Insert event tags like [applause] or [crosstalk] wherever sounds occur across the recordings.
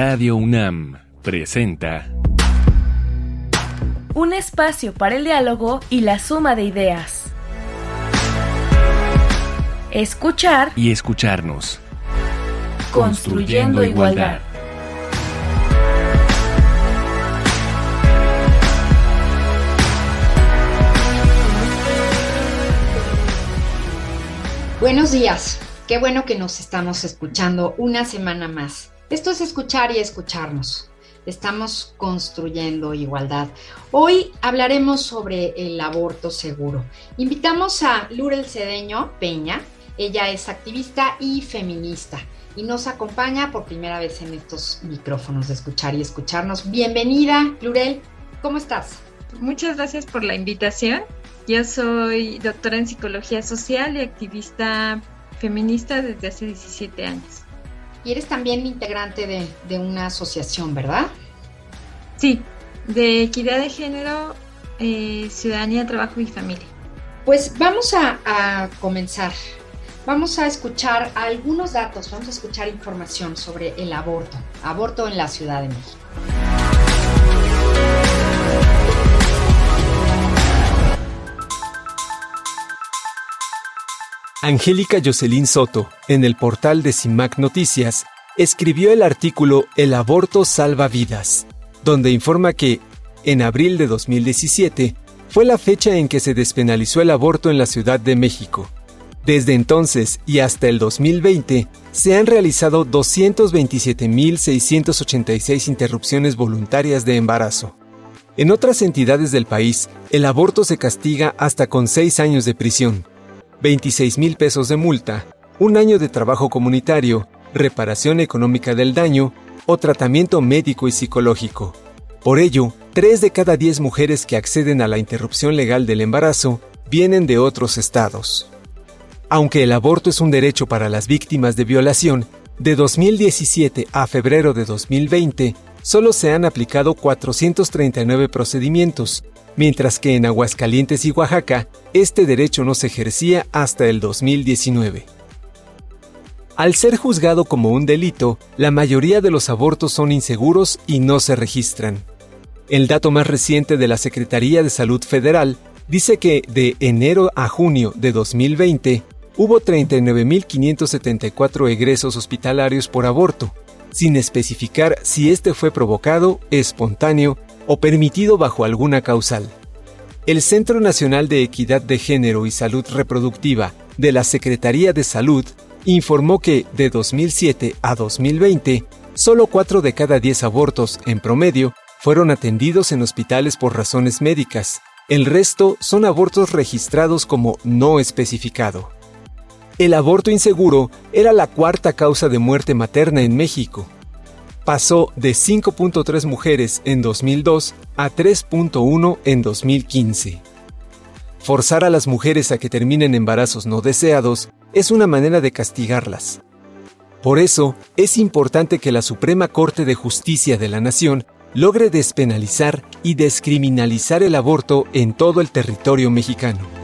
Radio UNAM presenta Un espacio para el diálogo y la suma de ideas. Escuchar y escucharnos. Construyendo igualdad. Buenos días. Qué bueno que nos estamos escuchando una semana más. Esto es escuchar y escucharnos. Estamos construyendo igualdad. Hoy hablaremos sobre el aborto seguro. Invitamos a Lurel Cedeño Peña. Ella es activista y feminista y nos acompaña por primera vez en estos micrófonos de escuchar y escucharnos. Bienvenida, Lurel. ¿Cómo estás? Muchas gracias por la invitación. Yo soy doctora en psicología social y activista feminista desde hace 17 años. Y eres también integrante de, una asociación, ¿verdad? Sí, de equidad de género, eh, ciudadanía, trabajo y familia. Pues vamos a, a comenzar. Vamos a escuchar algunos datos, vamos a escuchar información sobre el aborto, aborto en la Ciudad de México. Angélica Jocelyn Soto, en el portal de CIMAC Noticias, escribió el artículo El aborto salva vidas, donde informa que, en abril de 2017, fue la fecha en que se despenalizó el aborto en la Ciudad de México. Desde entonces y hasta el 2020, se han realizado 227.686 interrupciones voluntarias de embarazo. En otras entidades del país, el aborto se castiga hasta con seis años de prisión, 26 mil pesos de multa, un año de trabajo comunitario, reparación económica del daño o tratamiento médico y psicológico. Por ello, 3 de cada 10 mujeres que acceden a la interrupción legal del embarazo vienen de otros estados. Aunque el aborto es un derecho para las víctimas de violación, de 2017 a febrero de 2020 solo se han aplicado 439 procedimientos, mientras que en Aguascalientes y Oaxaca este derecho no se ejercía hasta el 2019. Al ser juzgado como un delito, la mayoría de los abortos son inseguros y no se registran. El dato más reciente de la Secretaría de Salud Federal dice que de enero a junio de 2020 hubo 39.574 egresos hospitalarios por aborto, sin especificar si este fue provocado, espontáneo o permitido bajo alguna causal. El Centro Nacional de Equidad de Género y Salud Reproductiva de la Secretaría de Salud informó que de 2007 a 2020, solo 4 de cada 10 abortos, en promedio, fueron atendidos en hospitales por razones médicas. El resto son abortos registrados como no especificado. El aborto inseguro era la cuarta causa de muerte materna en México, pasó de 5.3 mujeres en 2002 a 3.1 en 2015. Forzar a las mujeres a que terminen embarazos no deseados es una manera de castigarlas. Por eso, es importante que la Suprema Corte de Justicia de la Nación logre despenalizar y descriminalizar el aborto en todo el territorio mexicano.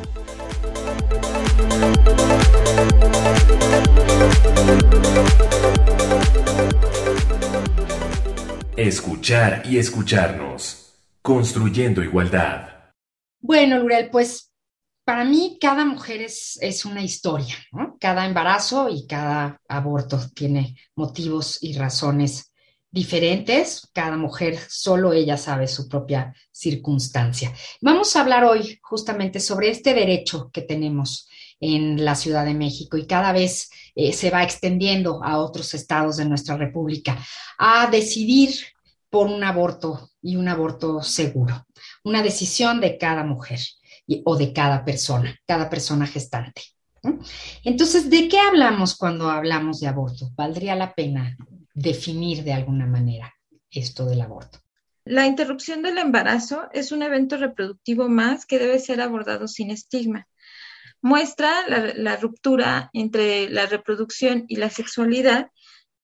Escuchar y escucharnos. Construyendo igualdad. Bueno, Lurel, pues para mí cada mujer es, es una historia. Cada embarazo y cada aborto tiene motivos y razones diferentes. Cada mujer, solo ella sabe su propia circunstancia. Vamos a hablar hoy justamente sobre este derecho que tenemos en la Ciudad de México y cada vez eh, se va extendiendo a otros estados de nuestra República, a decidir por un aborto y un aborto seguro, una decisión de cada mujer o de cada persona, cada persona gestante. Entonces, ¿de qué hablamos cuando hablamos de aborto? Valdría la pena definir de alguna manera esto del aborto. La interrupción del embarazo es un evento reproductivo más que debe ser abordado sin estigma muestra la, ruptura entre la reproducción y la sexualidad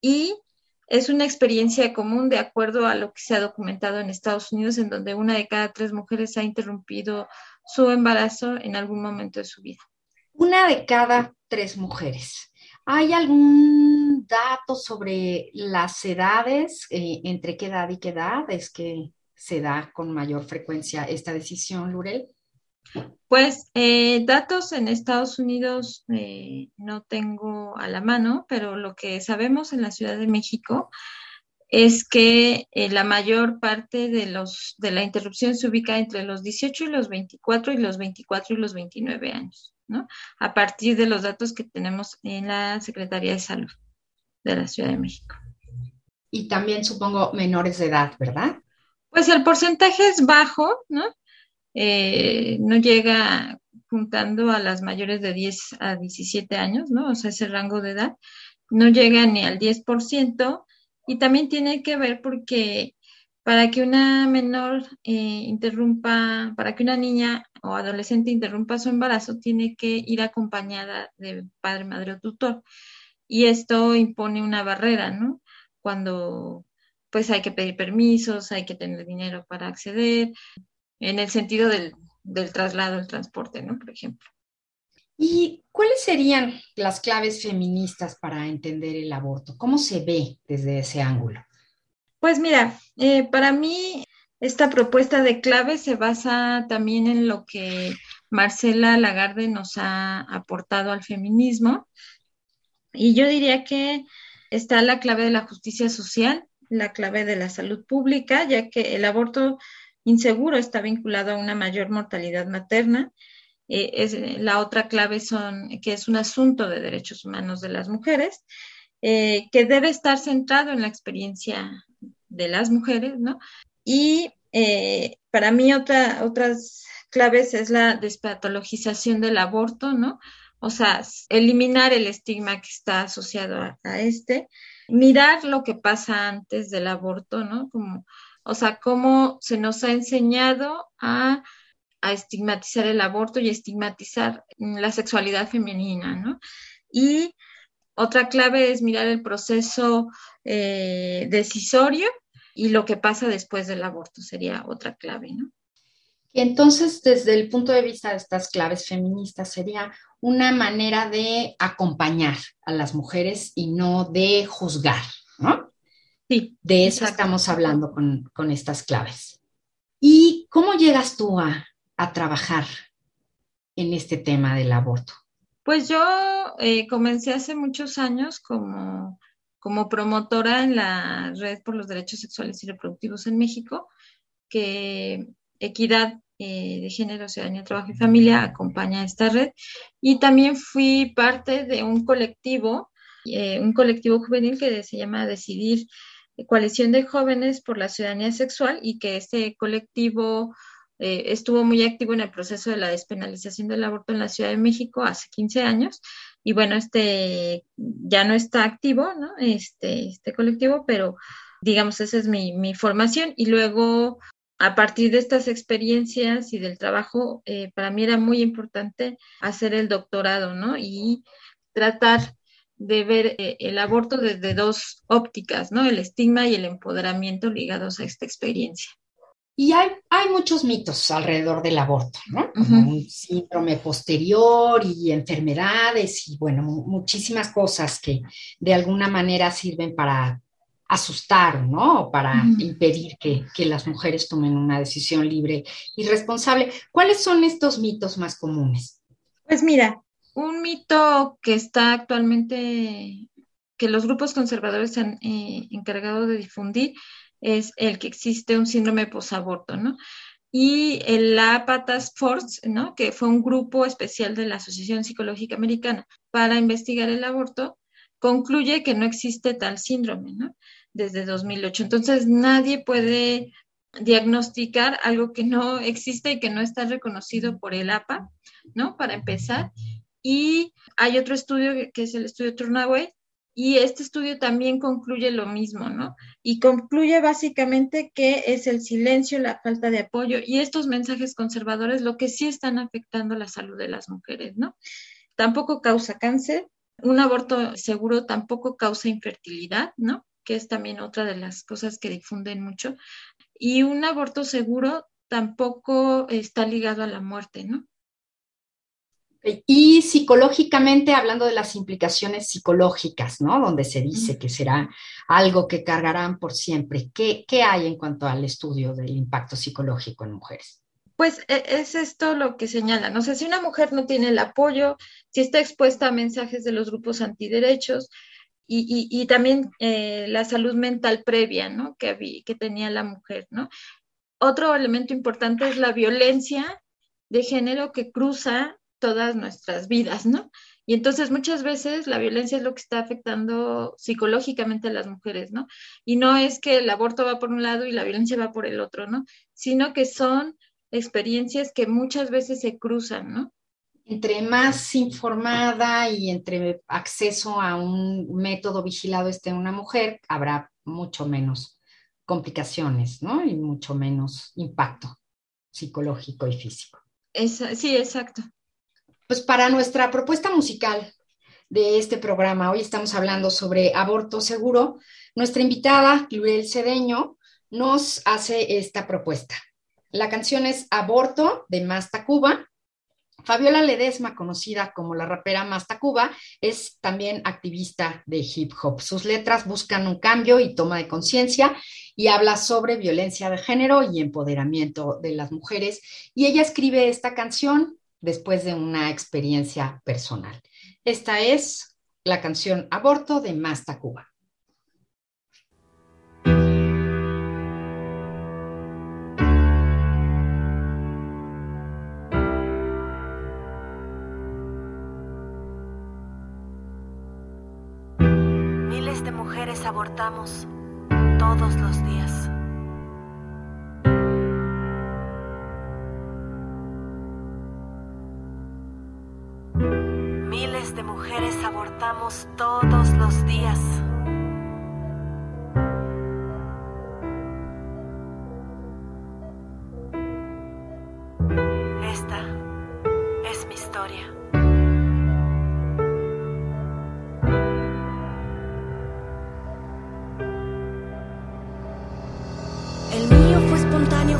y es una experiencia común de acuerdo a lo que se ha documentado en Estados Unidos, en donde una de cada tres mujeres ha interrumpido su embarazo en algún momento de su vida. Una de cada tres mujeres. ¿Hay algún datos sobre las edades, eh, entre qué edad y qué edad es que se da con mayor frecuencia esta decisión, Lurel? Pues eh, datos en Estados Unidos eh, no tengo a la mano, pero lo que sabemos en la Ciudad de México es que eh, la mayor parte de, los, de la interrupción se ubica entre los 18 y los 24 y los 24 y los 29 años, ¿no? A partir de los datos que tenemos en la Secretaría de Salud de la Ciudad de México. Y también supongo menores de edad, ¿verdad? Pues el porcentaje es bajo, ¿no? Eh, no llega juntando a las mayores de 10 a 17 años, ¿no? O sea, ese rango de edad, no llega ni al 10%, y también tiene que ver porque para que una menor eh, interrumpa, para que una niña o adolescente interrumpa su embarazo, tiene que ir acompañada de padre, madre o tutor. Y esto impone una barrera, ¿no? Cuando pues hay que pedir permisos, hay que tener dinero para acceder, en el sentido del, del traslado, el transporte, ¿no? Por ejemplo. ¿Y cuáles serían las claves feministas para entender el aborto? ¿Cómo se ve desde ese ángulo? Pues mira, eh, para mí esta propuesta de clave se basa también en lo que Marcela Lagarde nos ha aportado al feminismo. Y yo diría que está la clave de la justicia social, la clave de la salud pública, ya que el aborto inseguro está vinculado a una mayor mortalidad materna eh, es, la otra clave son que es un asunto de derechos humanos de las mujeres, eh, que debe estar centrado en la experiencia de las mujeres, ¿no? Y eh, para mí otra, otras claves es la despatologización del aborto, ¿no? O sea, eliminar el estigma que está asociado a, a este, mirar lo que pasa antes del aborto, ¿no? Como, o sea, cómo se nos ha enseñado a a estigmatizar el aborto y estigmatizar la sexualidad femenina, ¿no? Y otra clave es mirar el proceso eh, decisorio y lo que pasa después del aborto sería otra clave, ¿no? Y entonces, desde el punto de vista de estas claves feministas, sería una manera de acompañar a las mujeres y no de juzgar. Sí. De eso estamos hablando con, con estas claves. ¿Y cómo llegas tú a, a trabajar en este tema del aborto? Pues yo eh, comencé hace muchos años como, como promotora en la Red por los Derechos Sexuales y Reproductivos en México, que Equidad eh, de Género, Ciudadanía, Trabajo y Familia acompaña a esta red. Y también fui parte de un colectivo, eh, un colectivo juvenil que se llama Decidir Coalición de Jóvenes por la Ciudadanía Sexual y que este colectivo eh, estuvo muy activo en el proceso de la despenalización del aborto en la Ciudad de México hace 15 años y bueno, este ya no está activo, ¿no? Este, este colectivo, pero digamos, esa es mi, mi formación y luego a partir de estas experiencias y del trabajo, eh, para mí era muy importante hacer el doctorado, ¿no? Y tratar de ver eh, el aborto desde dos ópticas, ¿no? El estigma y el empoderamiento ligados a esta experiencia. Y hay, hay muchos mitos alrededor del aborto, ¿no? Como un síndrome posterior y enfermedades y, bueno, muchísimas cosas que de alguna manera sirven para asustar, ¿no? O para impedir que, que, las mujeres tomen una decisión libre y responsable. ¿Cuáles son estos mitos más comunes? Pues mira, un mito que está actualmente, que los grupos conservadores han eh, encargado de difundir, es el que existe un síndrome posaborto, ¿no? Y la Patas Force, ¿no? Que fue un grupo especial de la Asociación Psicológica Americana para investigar el aborto, concluye que no existe tal síndrome, ¿no? Desde 2008. Entonces, nadie puede diagnosticar algo que no existe y que no está reconocido por el APA, ¿no? Para empezar. Y hay otro estudio que es el estudio Turnaway, y este estudio también concluye lo mismo, ¿no? Y concluye básicamente que es el silencio, la falta de apoyo y estos mensajes conservadores lo que sí están afectando la salud de las mujeres, ¿no? Tampoco causa cáncer, un aborto seguro tampoco causa infertilidad, ¿no? Que es también otra de las cosas que difunden mucho. Y un aborto seguro tampoco está ligado a la muerte, ¿no? Y psicológicamente, hablando de las implicaciones psicológicas, ¿no? Donde se dice que será algo que cargarán por siempre. ¿Qué, qué hay en cuanto al estudio del impacto psicológico en mujeres? Pues e, es esto lo que señalan. O sea, si una mujer no tiene el apoyo, si está expuesta a mensajes de los grupos antiderechos y, y, también eh, la salud mental previa, ¿no? Que, que tenía la mujer, ¿no? Otro elemento importante es la violencia de género que cruza todas nuestras vidas, ¿no? Y entonces muchas veces la violencia es lo que está afectando psicológicamente a las mujeres, ¿no? Y no es que el aborto va por un lado y la violencia va por el otro, ¿no? Sino que son experiencias que muchas veces se cruzan, ¿no? Entre más informada y entre acceso a un método vigilado esté una mujer, habrá mucho menos complicaciones, ¿no? Y mucho menos impacto psicológico y físico. sí, exacto. Pues para nuestra propuesta musical de este programa, hoy estamos hablando sobre aborto seguro. Nuestra invitada, Lurel Cedeño, nos hace esta propuesta. La canción es Aborto de Masta Cuba. Fabiola Ledesma, conocida como la rapera Masta Cuba, es también activista de hip hop. Sus letras buscan un cambio y toma de conciencia y habla sobre violencia de género y empoderamiento de las mujeres. Y ella escribe esta canción después de una experiencia personal. Esta es la canción Aborto de Masta Cuba. abortamos todos los días. Abortamos todos los días. Esta es mi historia.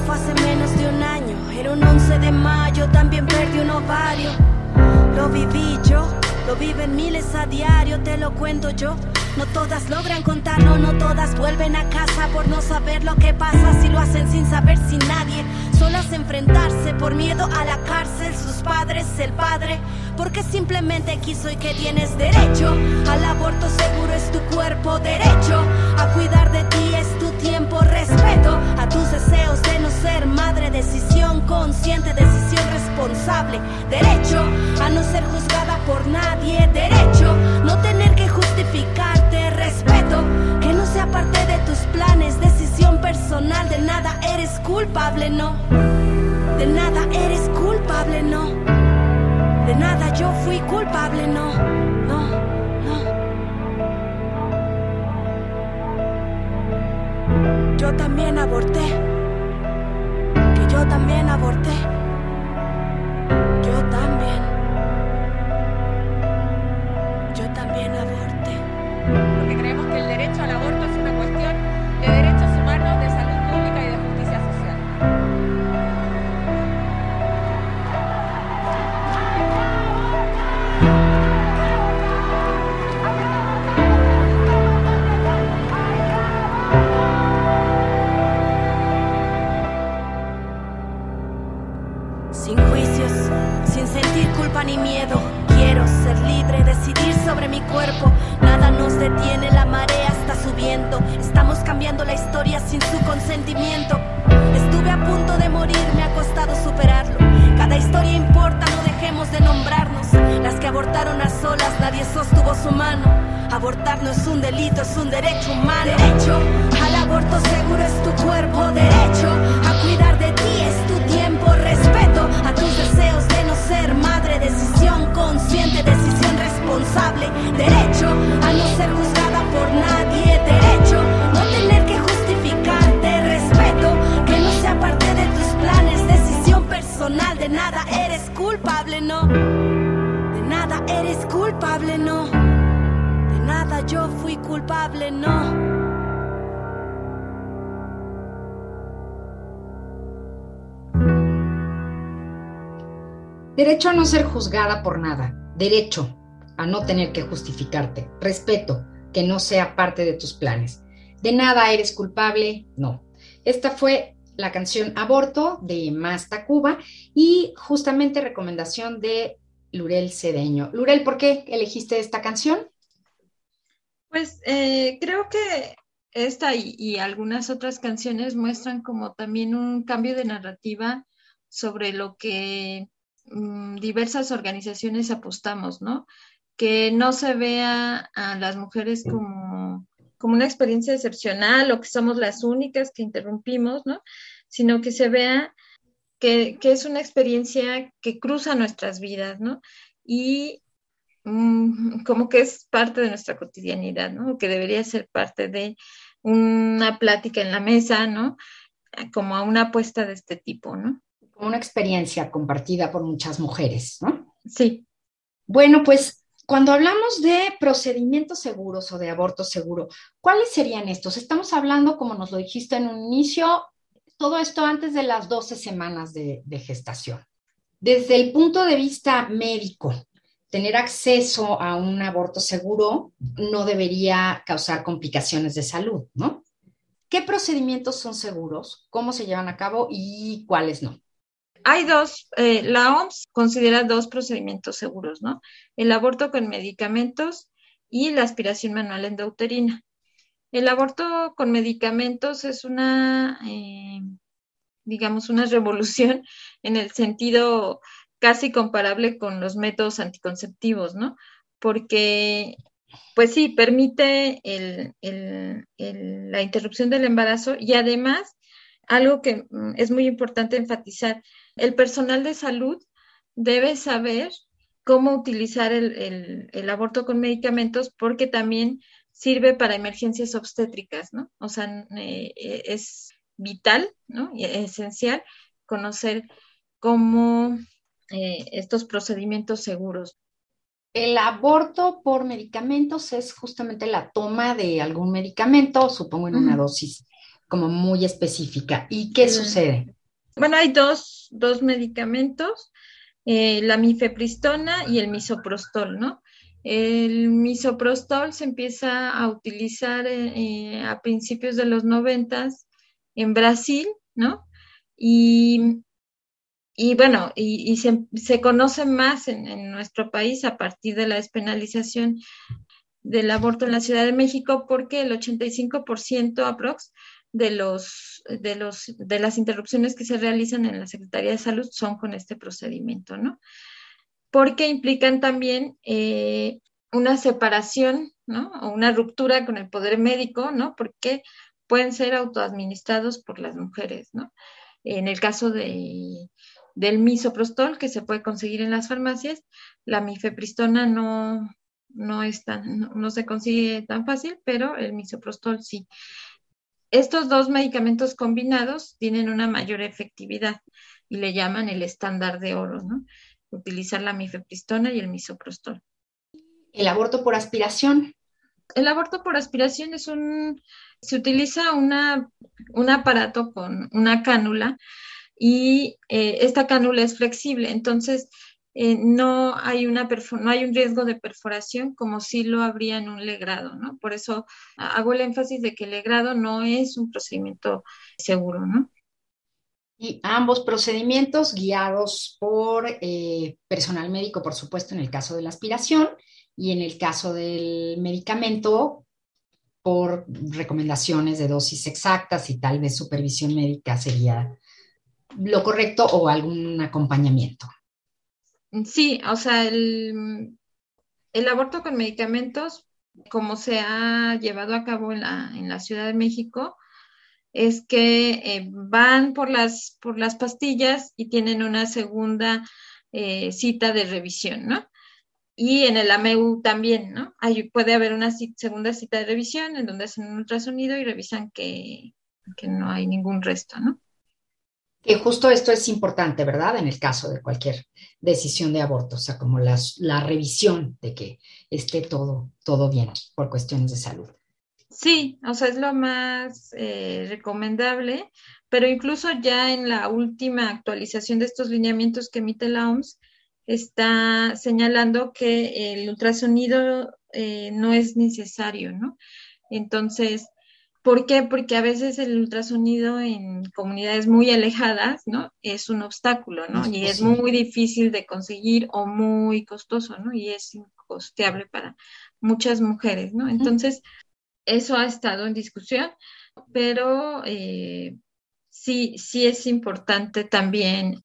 fue hace menos de un año. Era un 11 de mayo, también perdí un ovario. Lo viví yo, lo viven miles a diario, te lo cuento yo. No todas logran contarlo, no todas vuelven a casa por no saber lo que pasa si lo hacen sin saber sin nadie. Solas enfrentarse por miedo a la cárcel, sus padres, el padre, porque simplemente quiso y que tienes derecho al aborto seguro es tu cuerpo, derecho a cuidar de ti es tu tiempo, respeto a tus deseos de no ser madre, decisión consciente, decisión responsable, derecho a no ser juzgada por nadie, derecho no tener que justificarte, respeto que no sea parte de tus planes, decisión personal, de nada eres culpable, no, de nada eres culpable, no, de nada yo fui culpable, no. Yo también aborté. Que yo también aborté. Quiero ser libre, decidir sobre mi cuerpo. Nada nos detiene, la marea está subiendo. Estamos cambiando la historia sin su consentimiento. Estuve a punto de morir, me ha costado superarlo. Cada historia importa, no dejemos de nombrarnos. Las que abortaron a solas, nadie sostuvo su mano. Abortar no es un delito, es un derecho humano. Derecho al aborto seguro es tu cuerpo. Derecho a cuidar de ti es tu tiempo. Respeto a tus deseos de no ser madre. Decisión consciente, decisión responsable. Derecho a no ser juzgada por nadie. Derecho no tener que justificarte. Respeto que no sea parte de tus planes. Decisión personal. De nada eres culpable, no. De nada eres culpable, no nada yo fui culpable, no. Derecho a no ser juzgada por nada. Derecho a no tener que justificarte. Respeto que no sea parte de tus planes. De nada eres culpable, no. Esta fue la canción Aborto de Masta Cuba y justamente recomendación de Lurel Cedeño. Lurel, ¿por qué elegiste esta canción? Pues eh, creo que esta y, algunas otras canciones muestran como también un cambio de narrativa sobre lo que mm, diversas organizaciones apostamos, ¿no? Que no se vea a las mujeres como, como una experiencia excepcional o que somos las únicas que interrumpimos, ¿no? Sino que se vea que, que es una experiencia que cruza nuestras vidas, ¿no? Y Mm, como que es parte de nuestra cotidianidad, ¿no? Que debería ser parte de una plática en la mesa, ¿no? Como una apuesta de este tipo, ¿no? Una experiencia compartida por muchas mujeres, ¿no? Sí. Bueno, pues cuando hablamos de procedimientos seguros o de aborto seguro, ¿cuáles serían estos? Estamos hablando, como nos lo dijiste en un inicio, todo esto antes de las 12 semanas de, de gestación. Desde el punto de vista médico, tener acceso a un aborto seguro no debería causar complicaciones de salud, ¿no? ¿Qué procedimientos son seguros? ¿Cómo se llevan a cabo y cuáles no? Hay dos, eh, la OMS considera dos procedimientos seguros, ¿no? El aborto con medicamentos y la aspiración manual endouterina. El aborto con medicamentos es una, eh, digamos, una revolución [laughs] en el sentido casi comparable con los métodos anticonceptivos, ¿no? Porque, pues sí, permite la interrupción del embarazo y además, algo que mm, es muy importante enfatizar, el personal de salud debe saber cómo utilizar el, aborto con medicamentos porque también sirve para emergencias obstétricas, ¿no? O sea, eh, es vital, ¿no? Y esencial conocer cómo eh, estos procedimientos seguros. El aborto por medicamentos es justamente la toma de algún medicamento, supongo en una dosis como muy específica. ¿Y qué sucede? Bueno, hay dos, dos medicamentos, eh, la mifepristona y el misoprostol, ¿no? El misoprostol se empieza a utilizar eh, a principios de los noventas en Brasil, ¿no? Y bueno, y, se, conoce más en, nuestro país a partir de la despenalización del aborto en la Ciudad de México, porque el 85% aprox de los, de los de las interrupciones que se realizan en la Secretaría de Salud son con este procedimiento, ¿no? Porque implican también eh, una separación, ¿no? O una ruptura con el poder médico, ¿no? Porque pueden ser autoadministrados por las mujeres, ¿no? En el caso de del misoprostol que se puede conseguir en las farmacias, la mifepristona no, no, no, se consigue tan fácil, pero el misoprostol sí. Estos dos medicamentos combinados tienen una mayor efectividad y le llaman el estándar de oro, ¿no? Utilizar la mifepristona y el misoprostol. ¿El aborto por aspiración? El aborto por aspiración es un, se utiliza una, un aparato con una cánula y eh, esta cánula es flexible, entonces eh, no, hay una no hay un riesgo de perforación como si lo habría en un legrado, ¿no? Por eso hago el énfasis de que el legrado no es un procedimiento seguro, ¿no? Y ambos procedimientos guiados por eh, personal médico, por supuesto, en el caso de la aspiración y en el caso del medicamento, por recomendaciones de dosis exactas y tal vez supervisión médica sería lo correcto o algún acompañamiento. Sí, o sea, el, aborto con medicamentos, como se ha llevado a cabo en la, en la Ciudad de México, es que eh, van por las, pastillas y tienen una segunda eh, cita de revisión, ¿no? Y en el AMEU también, ¿no? Puede haber una segunda cita de revisión en donde hacen un ultrasonido y revisan que, que no hay ningún resto, ¿no? Que justo esto es importante, ¿verdad? En el caso de cualquier decisión de aborto, o sea, como la revisión de que esté todo, todo bien por cuestiones de salud. Sí, o sea, es lo más eh, recomendable, pero incluso ya en la última actualización de estos lineamientos que emite la OMS, está señalando que el ultrasonido eh, no es necesario, ¿no? Entonces, ¿por qué? Porque a veces el ultrasonido en comunidades muy alejadas, ¿no? Es un obstáculo, ¿no? y es muy difícil de conseguir o muy costoso, ¿no? Y es incosteable para muchas mujeres, ¿no? Entonces, eso ha estado en discusión, pero eh, sí, sí es importante también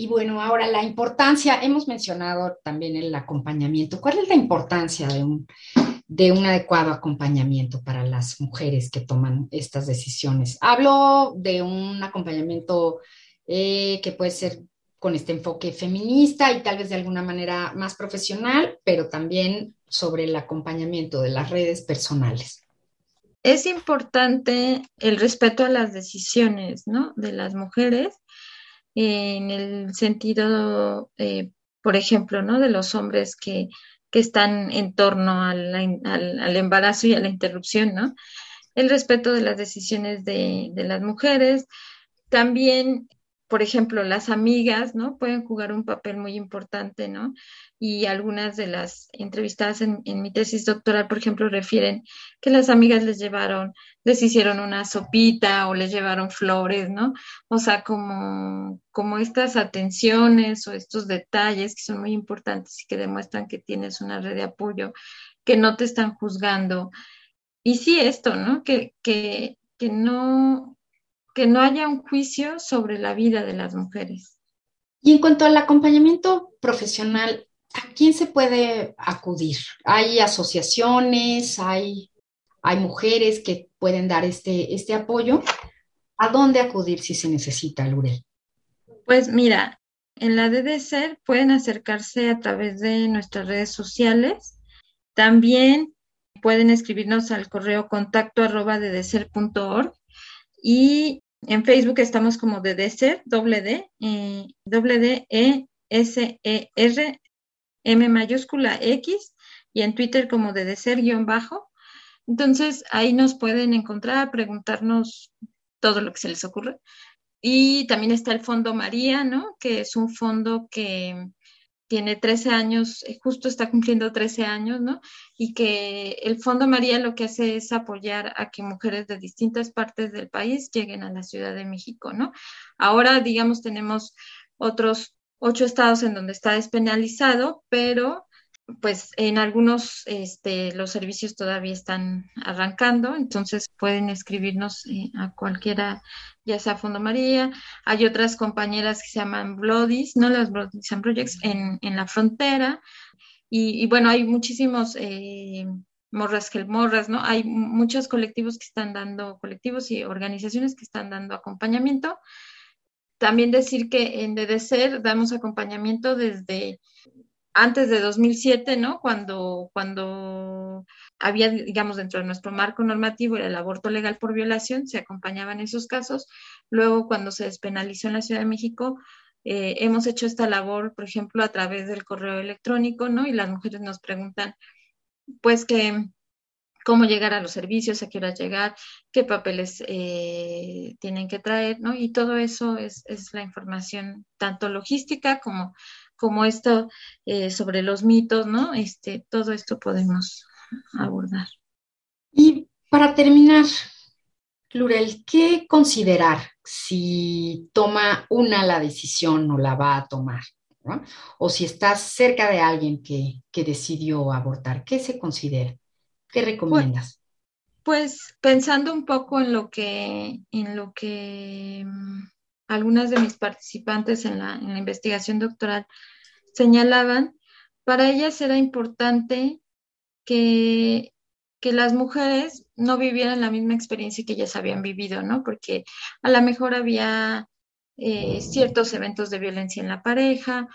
y bueno, ahora la importancia, hemos mencionado también el acompañamiento. ¿Cuál es la importancia de un, de un adecuado acompañamiento para las mujeres que toman estas decisiones? Hablo de un acompañamiento eh, que puede ser con este enfoque feminista y tal vez de alguna manera más profesional, pero también sobre el acompañamiento de las redes personales. Es importante el respeto a las decisiones ¿no? de las mujeres en el sentido, eh, por ejemplo, ¿no? de los hombres que, están en torno al, al, embarazo y a la interrupción, ¿no? El respeto de las decisiones de, de las mujeres, también por ejemplo, las amigas, ¿no? Pueden jugar un papel muy importante, ¿no? Y algunas de las entrevistadas en, mi tesis doctoral, por ejemplo, refieren que las amigas les llevaron, les hicieron una sopita o les llevaron flores, ¿no? O sea, como, como estas atenciones o estos detalles que son muy importantes y que demuestran que tienes una red de apoyo, que no te están juzgando. Y sí, esto, ¿no? Que, que, que no, que no haya un juicio sobre la vida de las mujeres. Y en cuanto al acompañamiento profesional, ¿a quién se puede acudir? ¿Hay asociaciones? ¿Hay, hay mujeres que pueden dar este, este apoyo? ¿A dónde acudir si se necesita, Lurel? Pues mira, en la DDCER pueden acercarse a través de nuestras redes sociales. También pueden escribirnos al correo contacto arroba y en Facebook estamos como Deser, doble D, eh, doble D, E, S, E, R, M mayúscula X, y en Twitter como Deser guion bajo. Entonces ahí nos pueden encontrar, preguntarnos todo lo que se les ocurre. Y también está el Fondo María, ¿no? Que es un fondo que tiene 13 años, eh, justo está cumpliendo 13 años, ¿no? Y que el Fondo María lo que hace es apoyar a que mujeres de distintas partes del país lleguen a la Ciudad de México, ¿no? Ahora, digamos, tenemos otros ocho estados en donde está despenalizado, pero pues en algunos este, los servicios todavía están arrancando, entonces pueden escribirnos eh, a cualquiera, ya sea Fondo María. Hay otras compañeras que se llaman Bloodies, ¿no? Las Bloodies and Projects en, en la frontera. Y, bueno, hay muchísimos eh, morras que morras, ¿no? Hay muchos colectivos que están dando, colectivos y organizaciones que están dando acompañamiento. También decir que en DDCER damos acompañamiento desde antes de 2007, ¿no? Cuando, cuando había, digamos, dentro de nuestro marco normativo el aborto legal por violación, se acompañaban esos casos. Luego, cuando se despenalizó en la Ciudad de México, eh, hemos hecho esta labor, por ejemplo, a través del correo electrónico, ¿no? Y las mujeres nos preguntan, pues, que cómo llegar a los servicios, a qué hora llegar, qué papeles eh, tienen que traer, ¿no? Y todo eso es, es la información tanto logística como como esto eh, sobre los mitos, ¿no? Este, todo esto podemos abordar. Y para terminar, Lurel, ¿qué considerar si toma una la decisión o la va a tomar? O si estás cerca de alguien que, decidió abortar, ¿qué se considera? ¿Qué recomiendas? Pues, pues, pensando un poco en lo que, en lo que mm, algunas de mis participantes en la, investigación doctoral señalaban, para ellas era importante que, que las mujeres no vivieran la misma experiencia que ellas habían vivido, ¿no? Porque a lo mejor había eh, ciertos eventos de violencia en la pareja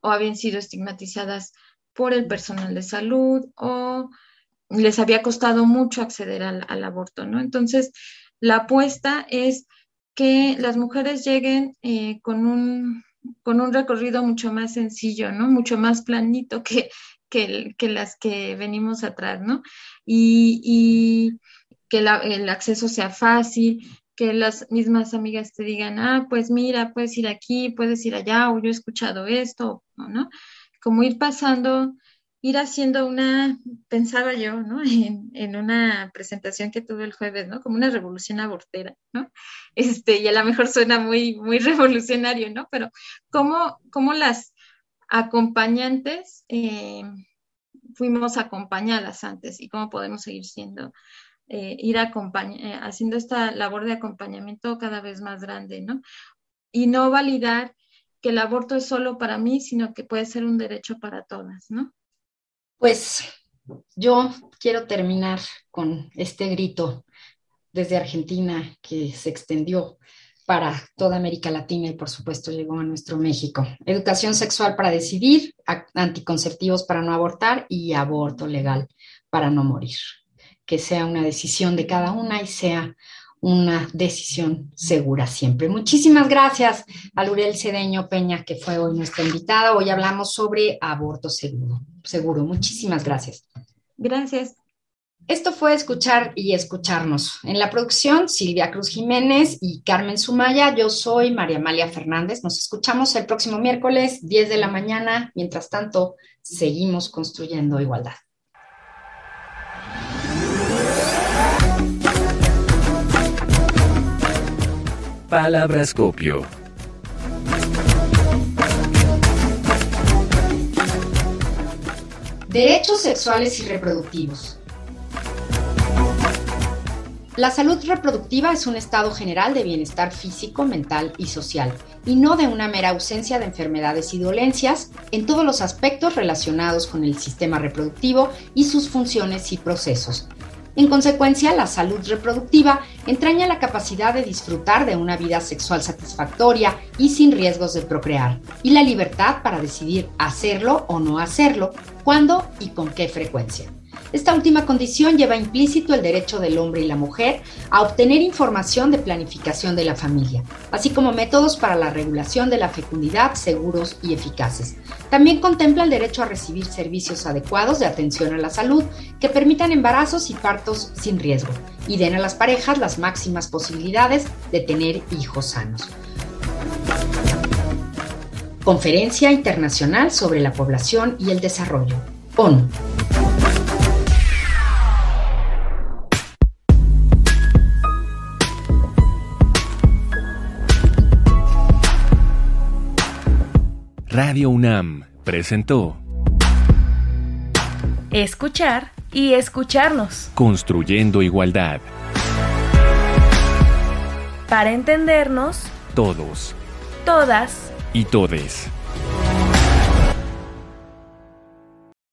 o habían sido estigmatizadas por el personal de salud o les había costado mucho acceder al, al aborto, ¿no? Entonces, la apuesta es que las mujeres lleguen eh, con, un, con un recorrido mucho más sencillo, ¿no? Mucho más planito que, que, las que venimos atrás, ¿no? Y, y que el acceso sea fácil, que las mismas amigas te digan, ah, pues mira, puedes ir aquí, puedes ir allá, o yo he escuchado esto, ¿no? Como ir pasando, ir haciendo una, pensaba yo, ¿no? [laughs] En, una presentación que tuve el jueves, ¿no? Como una revolución abortera, ¿no? [laughs] Este, y a lo mejor suena muy, muy [laughs] revolucionario, ¿no? Pero cómo, cómo las acompañantes eh, fuimos acompañadas antes y cómo podemos seguir siendo eh, ir eh, haciendo esta labor de acompañamiento cada vez más grande, ¿no? Y no validar que el aborto es solo para mí, sino que puede ser un derecho para todas, ¿no? Pues yo quiero terminar con este grito desde Argentina que se extendió para toda América Latina y por supuesto llegó a nuestro México. Educación sexual para decidir, anticonceptivos para no abortar y aborto legal para no morir que sea una decisión de cada una y sea una decisión segura siempre. Muchísimas gracias a Lurel Cedeño Peña, que fue hoy nuestra invitada. Hoy hablamos sobre aborto seguro. Seguro. Muchísimas gracias. Gracias. Esto fue Escuchar y Escucharnos. En la producción, Silvia Cruz Jiménez y Carmen Sumaya. Yo soy María Amalia Fernández. Nos escuchamos el próximo miércoles, 10 de la mañana. Mientras tanto, seguimos construyendo igualdad. Palabrascopio. Derechos sexuales y reproductivos. La salud reproductiva es un estado general de bienestar físico, mental y social, y no de una mera ausencia de enfermedades y dolencias en todos los aspectos relacionados con el sistema reproductivo y sus funciones y procesos, en consecuencia, la salud reproductiva entraña la capacidad de disfrutar de una vida sexual satisfactoria y sin riesgos de procrear, y la libertad para decidir hacerlo o no hacerlo, cuándo y con qué frecuencia. Esta última condición lleva implícito el derecho del hombre y la mujer a obtener información de planificación de la familia, así como métodos para la regulación de la fecundidad seguros y eficaces. También contempla el derecho a recibir servicios adecuados de atención a la salud que permitan embarazos y partos sin riesgo y den a las parejas las máximas posibilidades de tener hijos sanos. Conferencia Internacional sobre la Población y el Desarrollo. ONU. Radio UNAM presentó Escuchar y escucharnos. Construyendo igualdad. Para entendernos. Todos. Todas. Y todes.